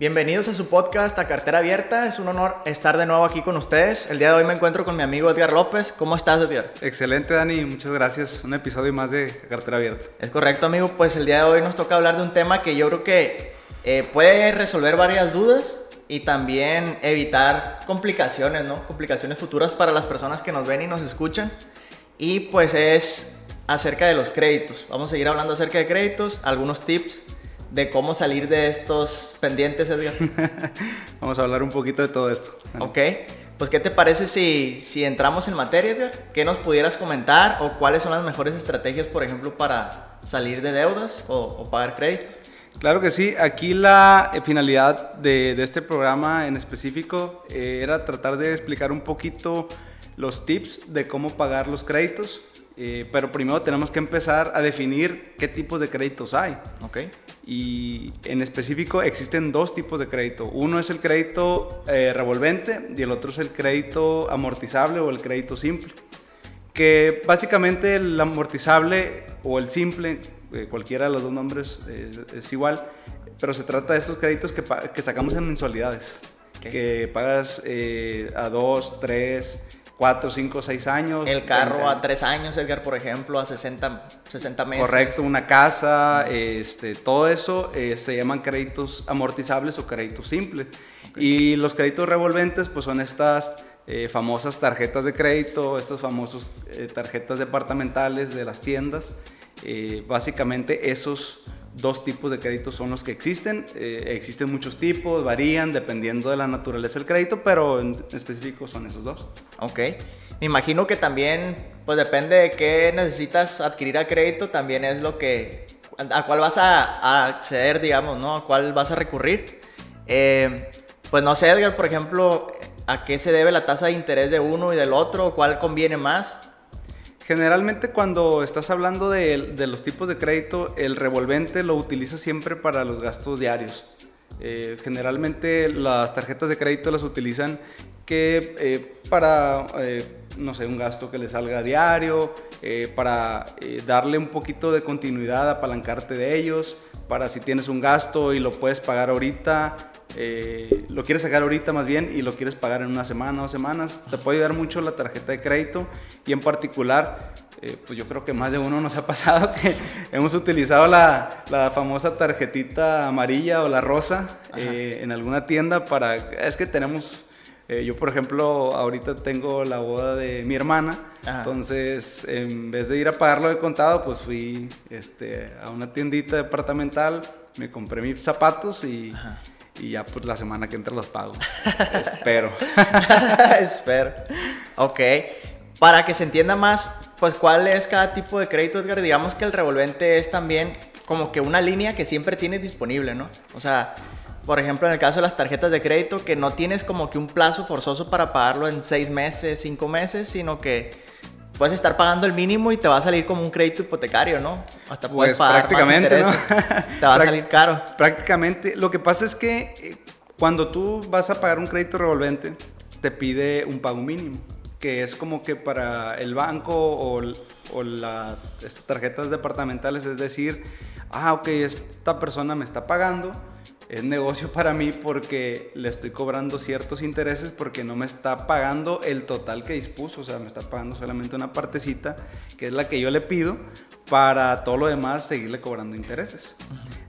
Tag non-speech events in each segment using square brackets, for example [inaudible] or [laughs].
Bienvenidos a su podcast A Cartera Abierta. Es un honor estar de nuevo aquí con ustedes. El día de hoy me encuentro con mi amigo Edgar López. ¿Cómo estás, Edgar? Excelente, Dani. Muchas gracias. Un episodio más de A Cartera Abierta. Es correcto, amigo. Pues el día de hoy nos toca hablar de un tema que yo creo que eh, puede resolver varias dudas y también evitar complicaciones, ¿no? Complicaciones futuras para las personas que nos ven y nos escuchan. Y pues es acerca de los créditos. Vamos a seguir hablando acerca de créditos, algunos tips de cómo salir de estos pendientes, Edgar. [laughs] Vamos a hablar un poquito de todo esto. Ok, pues ¿qué te parece si, si entramos en materia, Edgar? ¿Qué nos pudieras comentar o cuáles son las mejores estrategias, por ejemplo, para salir de deudas o, pagar créditos? Claro que sí, aquí la eh, finalidad de, de este programa en específico eh, era tratar de explicar un poquito los tips de cómo pagar los créditos, eh, pero primero tenemos que empezar a definir qué tipos de créditos hay. Ok. Y en específico existen dos tipos de crédito. Uno es el crédito eh, revolvente y el otro es el crédito amortizable o el crédito simple. Que básicamente el amortizable o el simple, eh, cualquiera de los dos nombres es igual, pero se trata de estos créditos que, que sacamos en mensualidades. Que pagas a dos, tres, 4, 5, 6 años. El carro a 3 años, Edgar, por ejemplo, a 60, 60 meses. Correcto, una casa, este, todo eso eh, se llaman créditos amortizables o créditos simples. Y los créditos revolventes, pues son estas eh, famosas tarjetas de crédito, estas famosas eh, tarjetas departamentales de las tiendas. básicamente esos dos tipos de créditos son los que existen. Eh, existen muchos tipos, varían dependiendo de la naturaleza del crédito, pero en específico son esos dos. Ok. Me imagino que también, pues depende de qué necesitas adquirir a crédito, también es lo que, a cuál vas a, acceder, digamos, ¿no? A cuál vas a recurrir. Eh, pues no sé, Edgar, por ejemplo, ¿a qué se debe la tasa de interés de uno y del otro? ¿Cuál conviene más? Generalmente cuando estás hablando de, los tipos de crédito, el revolvente lo utilizas siempre para los gastos diarios. Eh, generalmente las tarjetas de crédito las utilizan que eh, para, eh, no sé, un gasto que le salga diario, para darle un poquito de continuidad, apalancarte de ellos, para si tienes un gasto y lo puedes pagar ahorita, eh, lo quieres sacar ahorita más bien y lo quieres pagar en una semana o semanas, te puede ayudar mucho la tarjeta de crédito y en particular, eh, pues yo creo que más de uno nos ha [laughs] pasado que hemos utilizado la, la famosa tarjetita amarilla o la rosa eh, en alguna tienda para, es que tenemos... yo, por ejemplo, ahorita tengo la boda de mi hermana, entonces en vez de ir a pagarlo de contado, pues fui este, a una tiendita departamental, me compré mis zapatos y, y ya pues la semana que entra los pago. [laughs] Espero. [laughs] Espero. Ok. Para que se entienda más, pues cuál es cada tipo de crédito, Edgar. Digamos que el revolvente es también como que una línea que siempre tienes disponible, ¿no? O sea, por ejemplo, en el caso de las tarjetas de crédito, que no tienes como que un plazo forzoso para pagarlo en seis meses, cinco meses, sino que puedes estar pagando el mínimo y te va a salir como un crédito hipotecario, ¿no? Hasta puedes pues pagar prácticamente, ¿no? [laughs] Te va a salir caro. Prácticamente. Lo que pasa es que eh, cuando tú vas a pagar un crédito revolvente, te pide un pago mínimo, que es como que para el banco o, o las tarjetas departamentales, es decir, ah, ok, esta persona me está pagando, es negocio para mí porque le estoy cobrando ciertos intereses porque no me está pagando el total que dispuso, o sea, me está pagando solamente una partecita, que es la que yo le pido, para todo lo demás seguirle cobrando intereses.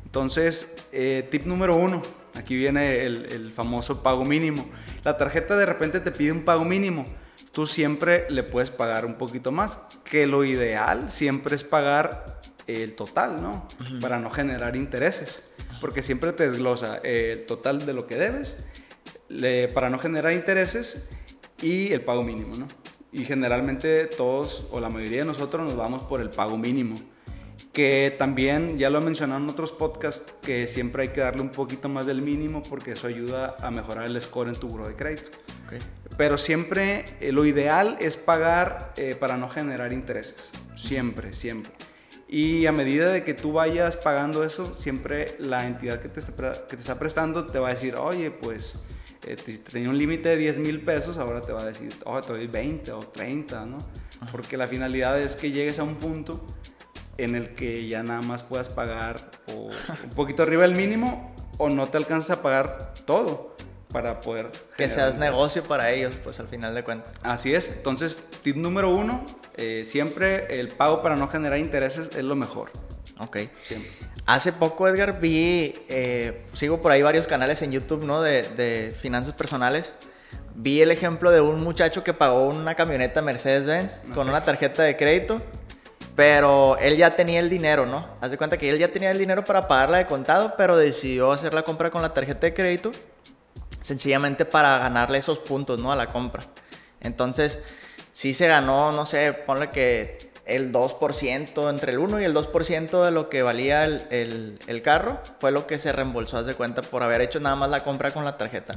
Entonces, eh, tip número uno, aquí viene el, el famoso pago mínimo. La tarjeta de repente te pide un pago mínimo, tú siempre le puedes pagar un poquito más, que lo ideal siempre es pagar el total, ¿no? Para no generar intereses porque siempre te desglosa el total de lo que debes para no generar intereses y el pago mínimo, ¿no? Y generalmente todos o la mayoría de nosotros nos vamos por el pago mínimo, que también ya lo he mencionado en otros podcasts que siempre hay que darle un poquito más del mínimo porque eso ayuda a mejorar el score en tu buro de crédito. Pero siempre eh, lo ideal es pagar eh, para no generar intereses, siempre, siempre. Y a medida de que tú vayas pagando eso, siempre la entidad que te está, que te está prestando te va a decir, oye, pues eh, tenía un límite de 10 mil pesos, ahora te va a decir, oh, te doy 20 o 30, ¿no? Porque la finalidad es que llegues a un punto en el que ya nada más puedas pagar un poquito arriba del mínimo o no te alcanzas a pagar todo para poder... Que seas negocio para ellos, pues al final de cuentas. Así es. Entonces, tip número uno, eh, siempre el pago para no generar intereses es lo mejor. Ok. Hace poco, Edgar, vi, eh, sigo por ahí varios canales en YouTube, ¿no? De, de, finanzas personales. Vi el ejemplo de un muchacho que pagó una camioneta Mercedes-Benz con una tarjeta de crédito, pero él ya tenía el dinero, ¿no? Haz de cuenta que él ya tenía el dinero para pagarla de contado, pero decidió hacer la compra con la tarjeta de crédito, sencillamente para ganarle esos puntos, ¿no? A la compra. Entonces, sí se ganó, no sé, ponle que el 2%, entre el 1 y el 2% de lo que valía el, el, carro, fue lo que se reembolsó, haz de cuenta, por haber hecho nada más la compra con la tarjeta.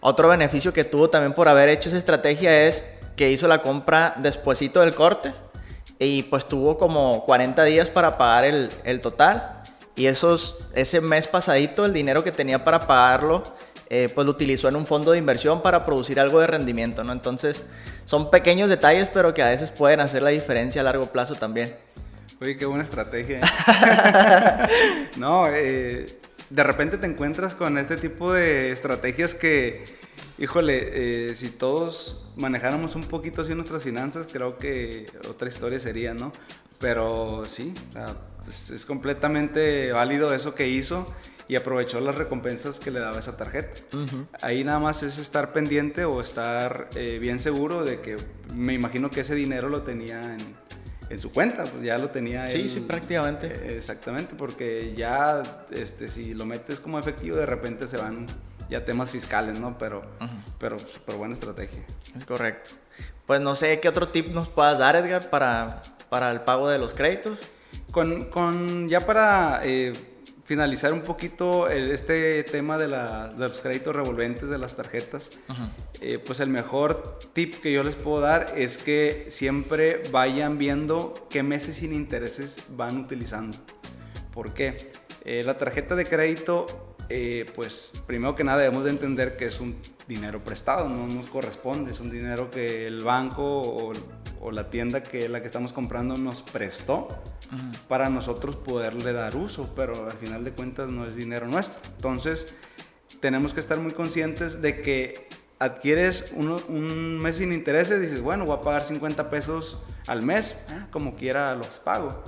Otro beneficio que tuvo también por haber hecho esa estrategia es que hizo la compra despuesito del corte y pues tuvo como 40 días para pagar el, el total y esos, ese mes pasadito el dinero que tenía para pagarlo eh, pues lo utilizó en un fondo de inversión para producir algo de rendimiento, ¿no? Entonces, son pequeños detalles, pero que a veces pueden hacer la diferencia a largo plazo también. Oye, qué buena estrategia. ¿eh? [laughs] no, eh, de repente te encuentras con este tipo de estrategias que, híjole, si todos manejáramos un poquito así nuestras finanzas, creo que otra historia sería, ¿no? Pero sí, es completamente válido eso que hizo y aprovechó las recompensas que le daba esa tarjeta. Ahí nada más es estar pendiente o estar eh, bien seguro de que me imagino que ese dinero lo tenía en, en su cuenta, pues ya lo tenía Sí, sí, prácticamente. Eh, exactamente, porque ya este, si lo metes como efectivo, de repente se van ya temas fiscales, ¿no? Pero, pero súper buena estrategia. Es correcto. Pues no sé qué otro tip nos puedas dar, Edgar, para, para el pago de los créditos. Con, con ya para eh, finalizar un poquito este tema de, los créditos revolventes de las tarjetas, eh, pues el mejor tip que yo les puedo dar es que siempre vayan viendo qué meses sin intereses van utilizando. ¿Por qué? Eh, la tarjeta de crédito, eh, pues primero que nada debemos de entender que es un dinero prestado, no nos corresponde, es un dinero que el banco o, o la tienda que la que estamos comprando nos prestó para nosotros poderle dar uso, pero al final de cuentas no es dinero nuestro. Entonces, tenemos que estar muy conscientes de que adquieres un mes sin intereses, dices, bueno, voy a pagar 50 pesos al mes, ah, como quiera los pago.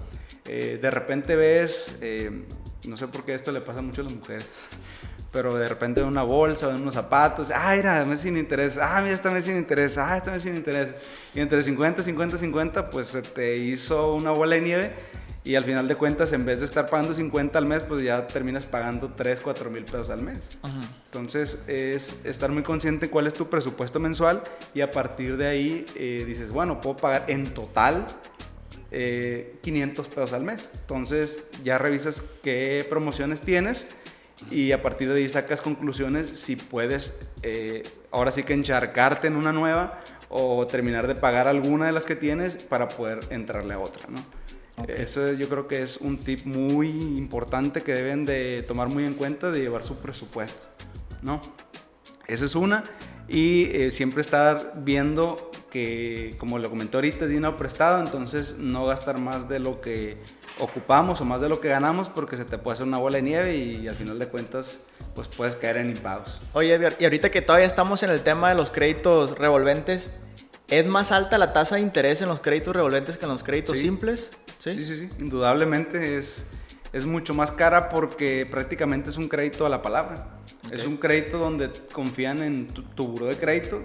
Eh, de repente ves, eh, no sé por qué esto le pasa mucho a las mujeres, pero de repente una bolsa, unos zapatos, ah, mira, mes sin interés, ah, mira, este mes sin interés, ah, este mes sin interés. Y entre 50, 50, 50, pues se te hizo una bola de nieve y al final de cuentas, en vez de estar pagando 50 al mes, pues ya terminas pagando 3, 4 mil pesos al mes. Entonces, es estar muy consciente cuál es tu presupuesto mensual y a partir de ahí eh, dices, bueno, puedo pagar en total 500 eh, pesos al mes. Entonces, ya revisas qué promociones tienes y a partir de ahí sacas conclusiones si puedes eh, ahora sí que encharcarte en una nueva o terminar de pagar alguna de las que tienes para poder entrarle a otra, ¿no? Eso yo creo que es un tip muy importante que deben de tomar muy en cuenta de llevar su presupuesto, ¿no? Esa es una. Y eh, siempre estar viendo que, como lo comentó ahorita, es dinero prestado, entonces no gastar más de lo que ocupamos o más de lo que ganamos porque se te puede hacer una bola de nieve y, al final de cuentas pues puedes caer en impagos. Oye Edgar, y ahorita que todavía estamos en el tema de los créditos revolventes, ¿es más alta la tasa de interés en los créditos revolventes que en los créditos simples? ¿Sí? ¿Sí? sí, indudablemente es, es mucho más cara porque prácticamente es un crédito a la palabra. Es un crédito donde confían en tu, tu buró de crédito.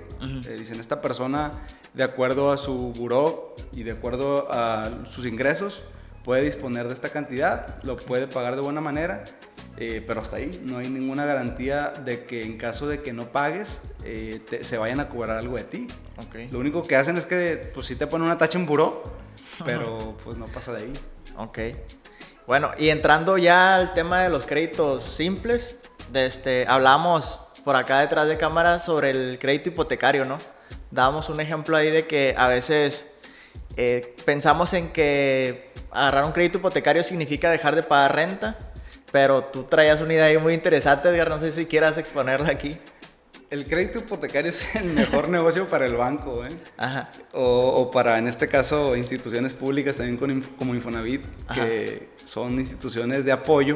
Eh, dicen, esta persona, de acuerdo a su buró y de acuerdo a sus ingresos, puede disponer de esta cantidad, lo puede pagar de buena manera, eh, pero hasta ahí no hay ninguna garantía de que en caso de que no pagues eh, se vayan a cobrar algo de ti. Lo único que hacen es que pues sí te ponen una tacha en buró, [laughs] pero pues no pasa de ahí. Ok. Bueno, y entrando ya al tema de los créditos simples, este, hablamos por acá detrás de cámara sobre el crédito hipotecario, ¿no? Dábamos un ejemplo ahí de que a veces eh, pensamos en que agarrar un crédito hipotecario significa dejar de pagar renta, pero tú traías una idea muy interesante, Edgar, no sé si quieras exponerla aquí. El crédito hipotecario es el mejor negocio para el banco, ¿eh? Ajá. O, para, en este caso, instituciones públicas también como Infonavit, que son instituciones de apoyo.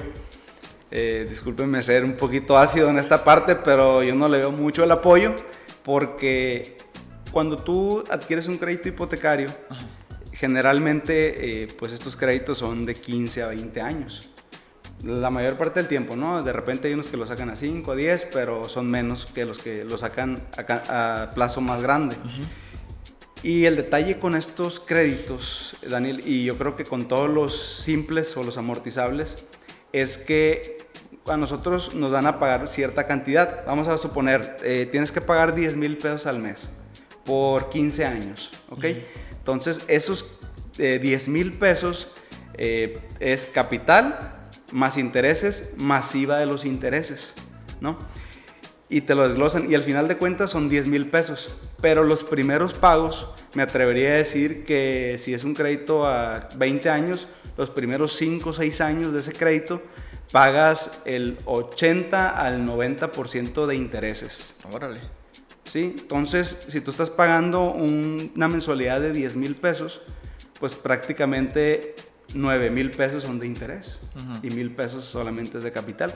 Eh, discúlpenme ser un poquito ácido en esta parte, pero yo no le veo mucho el apoyo porque cuando tú adquieres un crédito hipotecario, generalmente eh, pues estos créditos son de 15 a 20 años. La mayor parte del tiempo, ¿no? De repente hay unos que lo sacan a 5, a 10, pero son menos que los que lo sacan a, plazo más grande. Y el detalle con estos créditos, Daniel, y yo creo que con todos los simples o los amortizables, es que a nosotros nos dan a pagar cierta cantidad. Vamos a suponer, eh, tienes que pagar 10 mil pesos al mes por 15 años, ¿ok? Entonces, esos 10 eh, mil pesos eh, es capital más intereses, masiva de los intereses, ¿no? Y te lo desglosan y al final de cuentas son 10 mil pesos. Pero los primeros pagos, me atrevería a decir que si es un crédito a 20 años, los primeros 5 o 6 años de ese crédito pagas el 80 al 90% de intereses. Órale. ¿Sí? Entonces, si tú estás pagando una mensualidad de 10 mil pesos, pues prácticamente 9 mil pesos son de interés y mil pesos solamente es de capital.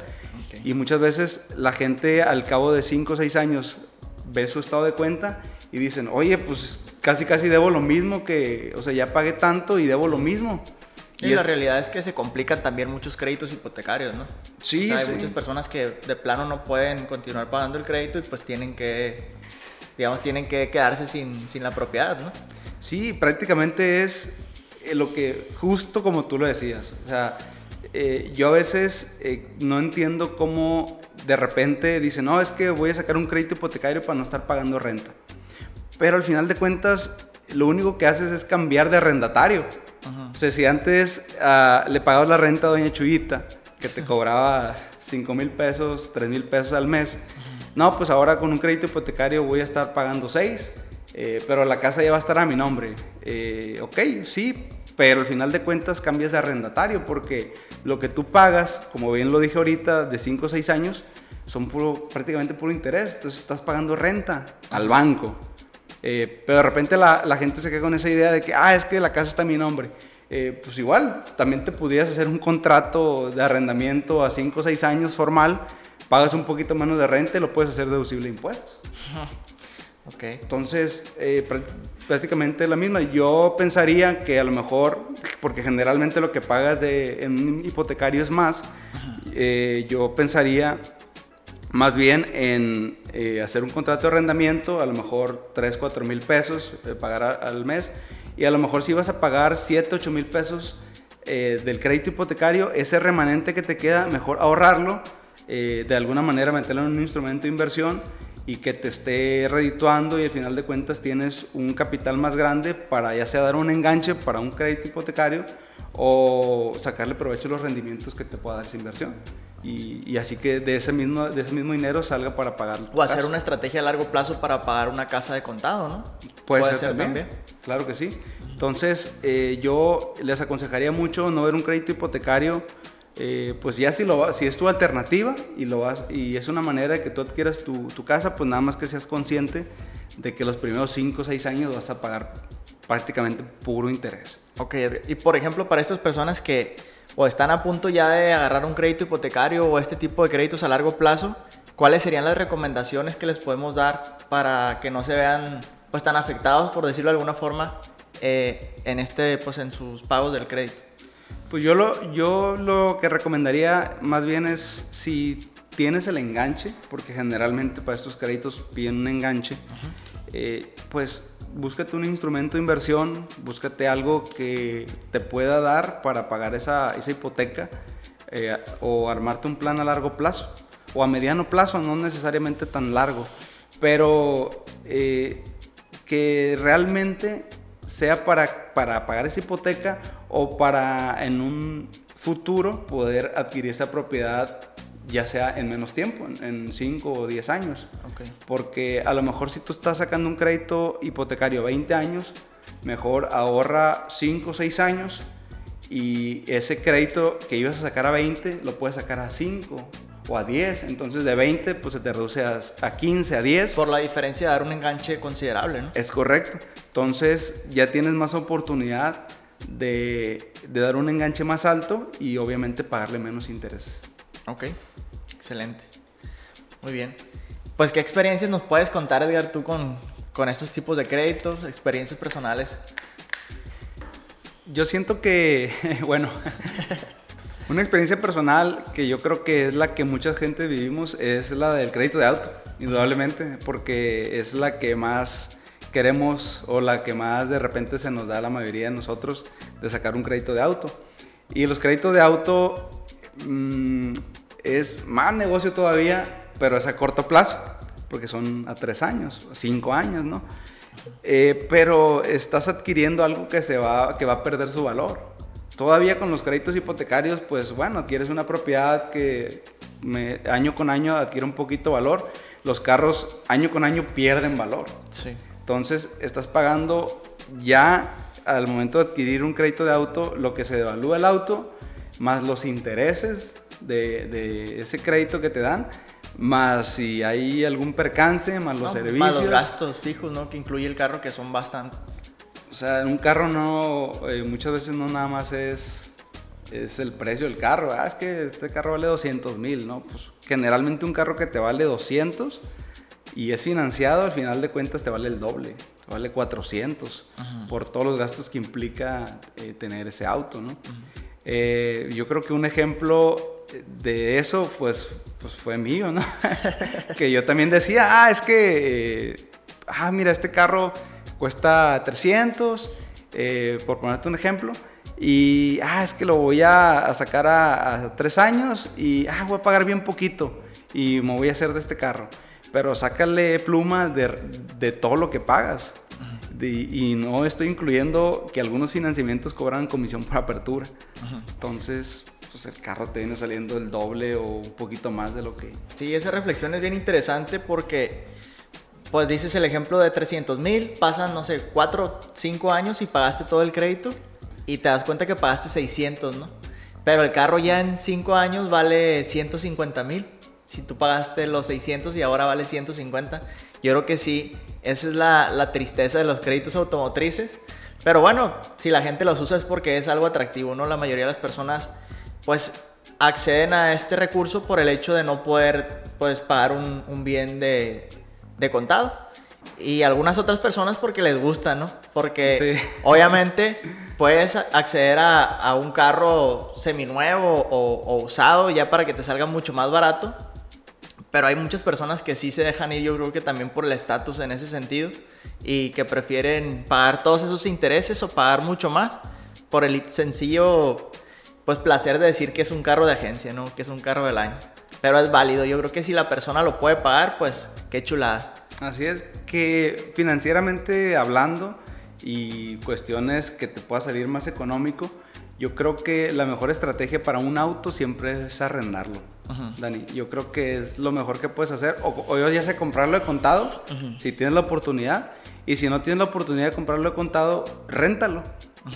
Y muchas veces la gente al cabo de 5 o 6 años ve su estado de cuenta y dicen, oye, pues casi casi debo lo mismo que, o sea, ya pagué tanto y debo lo mismo. Y, la realidad es que se complican también muchos créditos hipotecarios, ¿no? Sí, hay muchas personas que de plano no pueden continuar pagando el crédito y pues tienen que, digamos, tienen que quedarse sin, sin la propiedad, ¿no? Sí, prácticamente es eh, lo que, justo como tú lo decías, o sea, eh, yo a veces eh, no entiendo cómo de repente dicen, no, es que voy a sacar un crédito hipotecario para no estar pagando renta. Pero al final de cuentas, lo único que haces es cambiar de arrendatario. O sea, si antes ah, le pagabas la renta a doña Chuyita, que te cobraba 5 mil pesos, 3 mil pesos al mes, no, pues ahora con un crédito hipotecario voy a estar pagando 6, eh, pero la casa ya va a estar a mi nombre. Eh, ok, sí, pero al final de cuentas cambias de arrendatario porque lo que tú pagas, como bien lo dije ahorita, de 5 o 6 años, son puro, prácticamente puro interés. Entonces estás pagando renta al banco. Eh, pero de repente la, la, gente se queda con esa idea de que, ah, es que la casa está a mi nombre. Eh, pues igual, también te pudieras hacer un contrato de arrendamiento a 5 o 6 años formal, pagas un poquito menos de renta y lo puedes hacer deducible de impuestos. [laughs] Okay. Entonces, eh, prácticamente la misma. Yo pensaría que a lo mejor, porque generalmente lo que pagas de, en un hipotecario es más, yo pensaría más bien en eh, hacer un contrato de arrendamiento, a lo mejor 3, 4 mil pesos, eh, pagar al mes, y a lo mejor si vas a pagar 7, 8 mil pesos eh, del crédito hipotecario, ese remanente que te queda, mejor ahorrarlo, de alguna manera meterlo en un instrumento de inversión y que te esté redituando y al final de cuentas tienes un capital más grande para ya sea dar un enganche para un crédito hipotecario o sacarle provecho a los rendimientos que te pueda dar esa inversión. Y, así que de ese, mismo, de ese mismo dinero salga para pagar. O hacer una estrategia a largo plazo para pagar una casa de contado, ¿no? Puede, ser, también. Claro que sí. Entonces, eh, yo les aconsejaría mucho no ver un crédito hipotecario. Eh, pues ya si, lo, si es tu alternativa y, lo vas, y es una manera de que tú adquieras tu, tu casa, pues nada más que seas consciente de que los primeros 5 o 6 años vas a pagar prácticamente puro interés. Ok, y por ejemplo, para estas personas que o están a punto ya de agarrar un crédito hipotecario o este tipo de créditos a largo plazo, ¿cuáles serían las recomendaciones que les podemos dar para que no se vean pues tan afectados, por decirlo de alguna forma, eh, en este pues en sus pagos del crédito? Pues yo lo, yo lo que recomendaría más bien es si tienes el enganche, porque generalmente para estos créditos piden un enganche, eh, pues búscate un instrumento de inversión, búscate algo que te pueda dar para pagar esa, esa hipoteca eh, o armarte un plan a largo plazo o a mediano plazo, no necesariamente tan largo, pero eh, que realmente sea para, para pagar esa hipoteca o para en un futuro poder adquirir esa propiedad ya sea en menos tiempo, en 5 o 10 años. Porque a lo mejor si tú estás sacando un crédito hipotecario 20 años, mejor ahorra 5 o 6 años y ese crédito que ibas a sacar a 20 lo puedes sacar a 5 o a 10. Entonces de 20 pues se te reduce a, 15, a 10. Por la diferencia de dar un enganche considerable, ¿no? Es correcto. Entonces ya tienes más oportunidad de, de dar un enganche más alto y obviamente pagarle menos intereses. Ok, excelente. Muy bien. Pues, ¿qué experiencias nos puedes contar, Edgar, tú con, con estos tipos de créditos, experiencias personales? Yo siento que, [laughs] bueno, [laughs] una experiencia personal que yo creo que es la que mucha gente vivimos es la del crédito de auto, indudablemente, porque es la que más queremos o la que más de repente se nos da a la mayoría de nosotros de sacar un crédito de auto. Y los créditos de auto mm, es más negocio todavía, pero es a corto plazo, porque son a tres años, cinco años, ¿no? Eh, pero estás adquiriendo algo que, se va, que va a perder su valor. Todavía con los créditos hipotecarios, pues bueno, adquieres una propiedad que año con año adquiere un poquito valor. Los carros año con año pierden valor. Sí. Entonces, estás pagando ya al momento de adquirir un crédito de auto lo que se devalúa el auto, más los intereses de, ese crédito que te dan, más si hay algún percance, más los servicios. Más los gastos fijos, ¿no? Que incluye el carro, que son bastante. O sea, un carro no, eh, muchas veces no nada más es, es el precio del carro. Ah, es que este carro vale 200 mil, ¿no? Pues generalmente un carro que te vale 200 y es financiado, al final de cuentas te vale el doble, te vale 400 por todos los gastos que implica eh, tener ese auto, ¿no? Eh, yo creo que un ejemplo de eso, pues, pues fue mío, ¿no? [laughs] que yo también decía, ah, es que, eh, ah, mira, este carro cuesta 300, por ponerte un ejemplo, y, ah, es que lo voy a, sacar a, a, tres años y, ah, voy a pagar bien poquito y me voy a hacer de este carro pero sácale pluma de, todo lo que pagas. y no estoy incluyendo que algunos financiamientos cobran comisión por apertura. Entonces, pues el carro te viene saliendo el doble o un poquito más de lo que... Sí, esa reflexión es bien interesante porque, pues dices el ejemplo de 300 mil, pasan, no sé, 4, 5 años y pagaste todo el crédito y te das cuenta que pagaste 600, ¿no? Pero el carro ya en 5 años vale 150 mil si tú pagaste los 600 y ahora vale 150. Yo creo que sí, esa es la, tristeza de los créditos automotrices. Pero bueno, si la gente los usa es porque es algo atractivo, ¿no? La mayoría de las personas, pues, acceden a este recurso por el hecho de no poder, pues, pagar un, bien de, contado. Y algunas otras personas porque les gusta, ¿no? Porque [laughs] obviamente puedes acceder a, un carro seminuevo o, o usado ya para que te salga mucho más barato pero hay muchas personas que sí se dejan ir, yo creo que también por el estatus en ese sentido, y que prefieren pagar todos esos intereses o pagar mucho más por el sencillo pues placer de decir que es un carro de agencia, ¿no? Que es un carro del año. Pero es válido, yo creo que si la persona lo puede pagar, pues qué chulada. Así es, que financieramente hablando y cuestiones que te pueda salir más económico, yo creo que la mejor estrategia para un auto siempre es arrendarlo. Dani. Yo creo que es lo mejor que puedes hacer. O, yo ya sé comprarlo de contado, si tienes la oportunidad. Y si no tienes la oportunidad de comprarlo de contado, réntalo.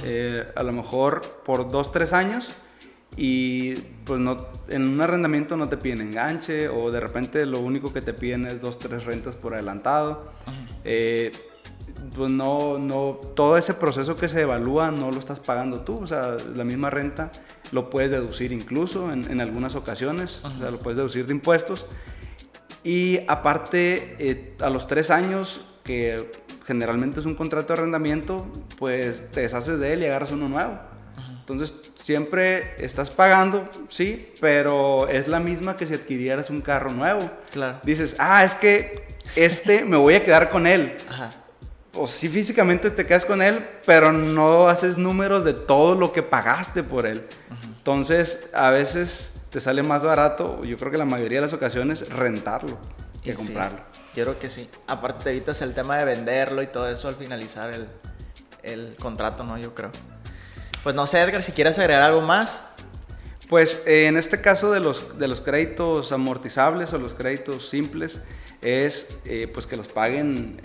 Eh, a lo mejor por dos, tres años. Y pues no, en un arrendamiento no te piden enganche o de repente lo único que te piden es dos, tres rentas por adelantado pues no, no, todo ese proceso que se evalúa no lo estás pagando tú, o sea, la misma renta lo puedes deducir incluso en, algunas ocasiones, o sea, lo puedes deducir de impuestos. Y aparte, eh, a los tres años, que generalmente es un contrato de arrendamiento, pues te deshaces de él y agarras uno nuevo. Entonces, siempre estás pagando, sí, pero es la misma que si adquirieras un carro nuevo. Claro. Dices, ah, es que este me voy a quedar con él. Ajá o sí físicamente te quedas con él, pero no haces números de todo lo que pagaste por él. Entonces, a veces te sale más barato, yo creo que la mayoría de las ocasiones, rentarlo que comprarlo. Creo que sí. Aparte, te evitas el tema de venderlo y todo eso al finalizar el, el contrato, ¿no? Yo creo. Pues no sé, Edgar, si quieres agregar algo más. Pues eh, en este caso de los, de los créditos amortizables o los créditos simples, es eh, pues que los paguen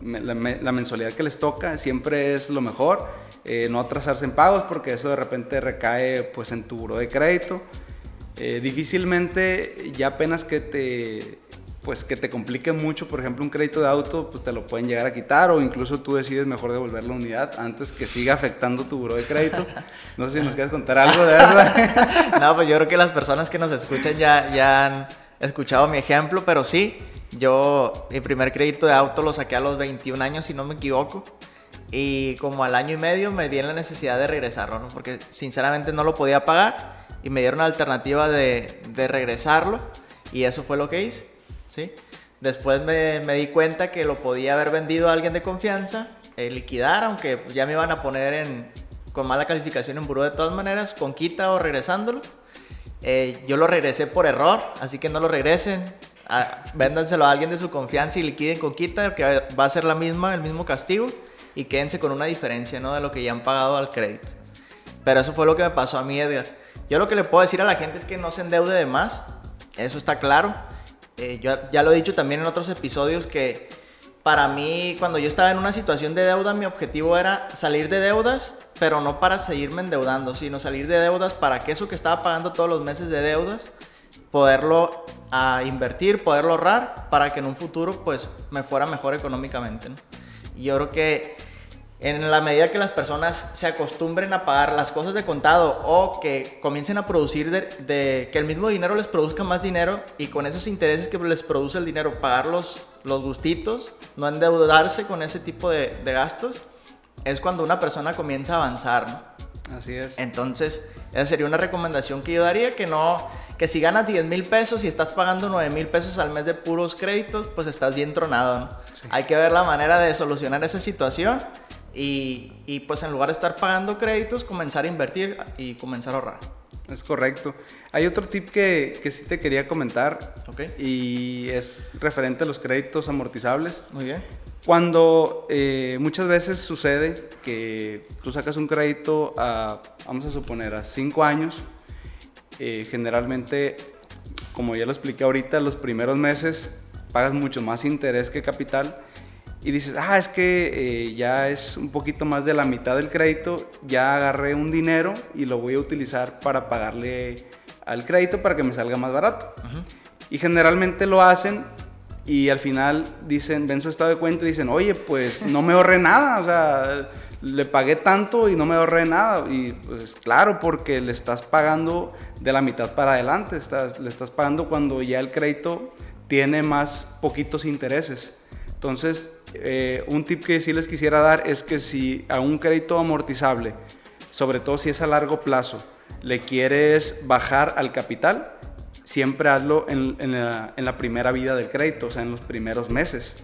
la, mensualidad que les toca, siempre es lo mejor, eh, no atrasarse en pagos porque eso de repente recae pues en tu buro de crédito. difícilmente ya apenas que te pues que te complique mucho, por ejemplo, un crédito de auto, pues te lo pueden llegar a quitar o incluso tú decides mejor devolver la unidad antes que siga afectando tu buro de crédito. No sé si nos quieres contar algo de eso. [laughs] no, pues yo creo que las personas que nos escuchan ya, ya han escuchado mi ejemplo, pero sí, yo mi primer crédito de auto lo saqué a los 21 años, si no me equivoco. Y como al año y medio me di la necesidad de regresarlo, ¿no? Porque sinceramente no lo podía pagar y me dieron la alternativa de, de regresarlo y eso fue lo que hice, Después me, di cuenta que lo podía haber vendido a alguien de confianza, eh, liquidar, aunque ya me iban a poner en, con mala calificación en buró de todas maneras, con quita o regresándolo. Eh, yo lo regresé por error, así que no lo regresen. A, véndanselo a alguien de su confianza y liquiden con quita, que va a ser la misma, el mismo castigo y quédense con una diferencia, ¿no? De lo que ya han pagado al crédito. Pero eso fue lo que me pasó a mí, Edgar. Yo lo que le puedo decir a la gente es que no se endeude de más, eso está claro. Eh, yo ya lo he dicho también en otros episodios que para mí, cuando yo estaba en una situación de deuda, mi objetivo era salir de deudas, pero no para seguirme endeudando, sino salir de deudas para que eso que estaba pagando todos los meses de deudas, poderlo a invertir, poderlo ahorrar, para que en un futuro pues me fuera mejor económicamente. Y yo creo que en la medida que las personas se acostumbren a pagar las cosas de contado o que comiencen a producir de, que el mismo dinero les produzca más dinero y con esos intereses que les produce el dinero pagar los, los gustitos, no endeudarse con ese tipo de, de gastos, es cuando una persona comienza a avanzar. ¿no? Así es. Entonces, esa sería una recomendación que yo daría, que no, que si ganas 10 mil pesos y estás pagando 9 mil pesos al mes de puros créditos, pues estás bien tronado, ¿no? Sí. Hay que ver la manera de solucionar esa situación y, y, pues en lugar de estar pagando créditos, comenzar a invertir y comenzar a ahorrar. Es correcto. Hay otro tip que, que sí te quería comentar okay. y es referente a los créditos amortizables. Muy bien. Cuando eh, muchas veces sucede que tú sacas un crédito a, vamos a suponer, a 5 años, eh, generalmente, como ya lo expliqué ahorita, los primeros meses pagas mucho más interés que capital y dices, ah, es que eh, ya es un poquito más de la mitad del crédito, ya agarré un dinero y lo voy a utilizar para pagarle al crédito para que me salga más barato. Y generalmente lo hacen y al final dicen, ven su estado de cuenta y dicen, oye, pues [laughs] no me ahorré nada, o sea, le pagué tanto y no me ahorré nada. Y pues claro, porque le estás pagando de la mitad para adelante, estás, le estás pagando cuando ya el crédito tiene más poquitos intereses. Entonces, eh, un tip que sí les quisiera dar es que si a un crédito amortizable, sobre todo si es a largo plazo, le quieres bajar al capital, siempre hazlo en, en, la, en, la, primera vida del crédito, o sea, en los primeros meses.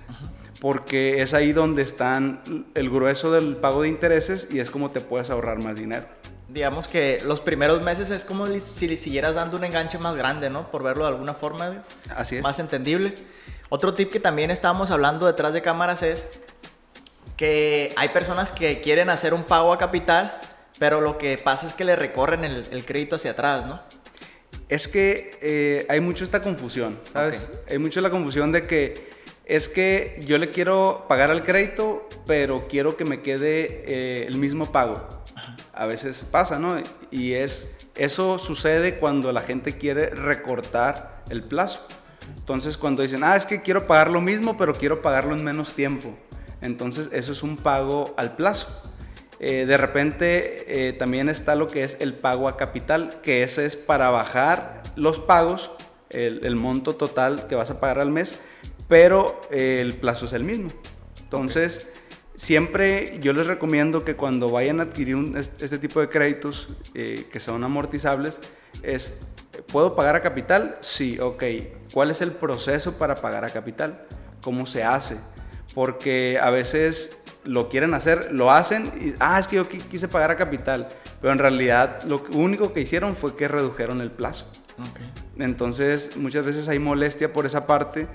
Porque es ahí donde están el grueso del pago de intereses y es como te puedes ahorrar más dinero. Digamos que los primeros meses es como si le siguieras dando un enganche más grande, ¿no? Por verlo de alguna forma. Así es. Más entendible. Otro tip que también estábamos hablando detrás de cámaras es que hay personas que quieren hacer un pago a capital, pero lo que pasa es que le recorren el, el crédito hacia atrás, ¿no? Es que eh, hay mucho esta confusión, ¿sabes? Okay. Hay mucho la confusión de que es que yo le quiero pagar al crédito, pero quiero que me quede eh, el mismo pago. Ajá. A veces pasa, ¿no? Y es, eso sucede cuando la gente quiere recortar el plazo. Entonces cuando dicen, ah, es que quiero pagar lo mismo, pero quiero pagarlo en menos tiempo. Entonces eso es un pago al plazo. Eh, de repente eh, también está lo que es el pago a capital, que ese es para bajar los pagos, el, monto total que vas a pagar al mes, pero eh, el plazo es el mismo. Entonces, siempre yo les recomiendo que cuando vayan a adquirir un, este tipo de créditos que son amortizables, es, ¿puedo pagar a capital? Sí, ok. ¿Cuál es el proceso para pagar a capital? ¿Cómo se hace? Porque a veces lo quieren hacer, lo hacen y, ah, es que yo quise pagar a capital, pero en realidad lo único que hicieron fue que redujeron el plazo. Okay. Entonces, muchas veces hay molestia por esa parte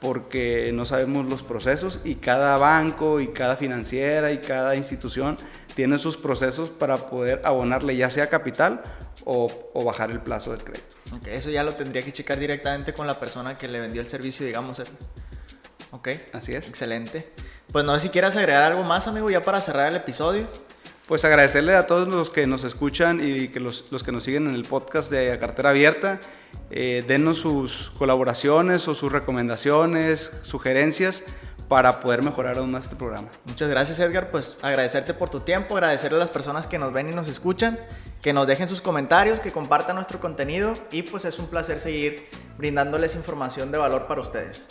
porque no sabemos los procesos y cada banco y cada financiera y cada institución tiene sus procesos para poder abonarle ya sea capital o, o bajar el plazo del crédito. Okay, eso ya lo tendría que checar directamente con la persona que le vendió el servicio, digamos. Ok. Así es. Excelente. Pues no sé si quieras agregar algo más, amigo, ya para cerrar el episodio. Pues agradecerle a todos los que nos escuchan y que los, los que nos siguen en el podcast de Cartera Abierta. Eh, denos sus colaboraciones o sus recomendaciones, sugerencias para poder mejorar aún más este programa. Muchas gracias Edgar, pues agradecerte por tu tiempo, agradecerle a las personas que nos ven y nos escuchan, que nos dejen sus comentarios, que compartan nuestro contenido y pues es un placer seguir brindándoles información de valor para ustedes.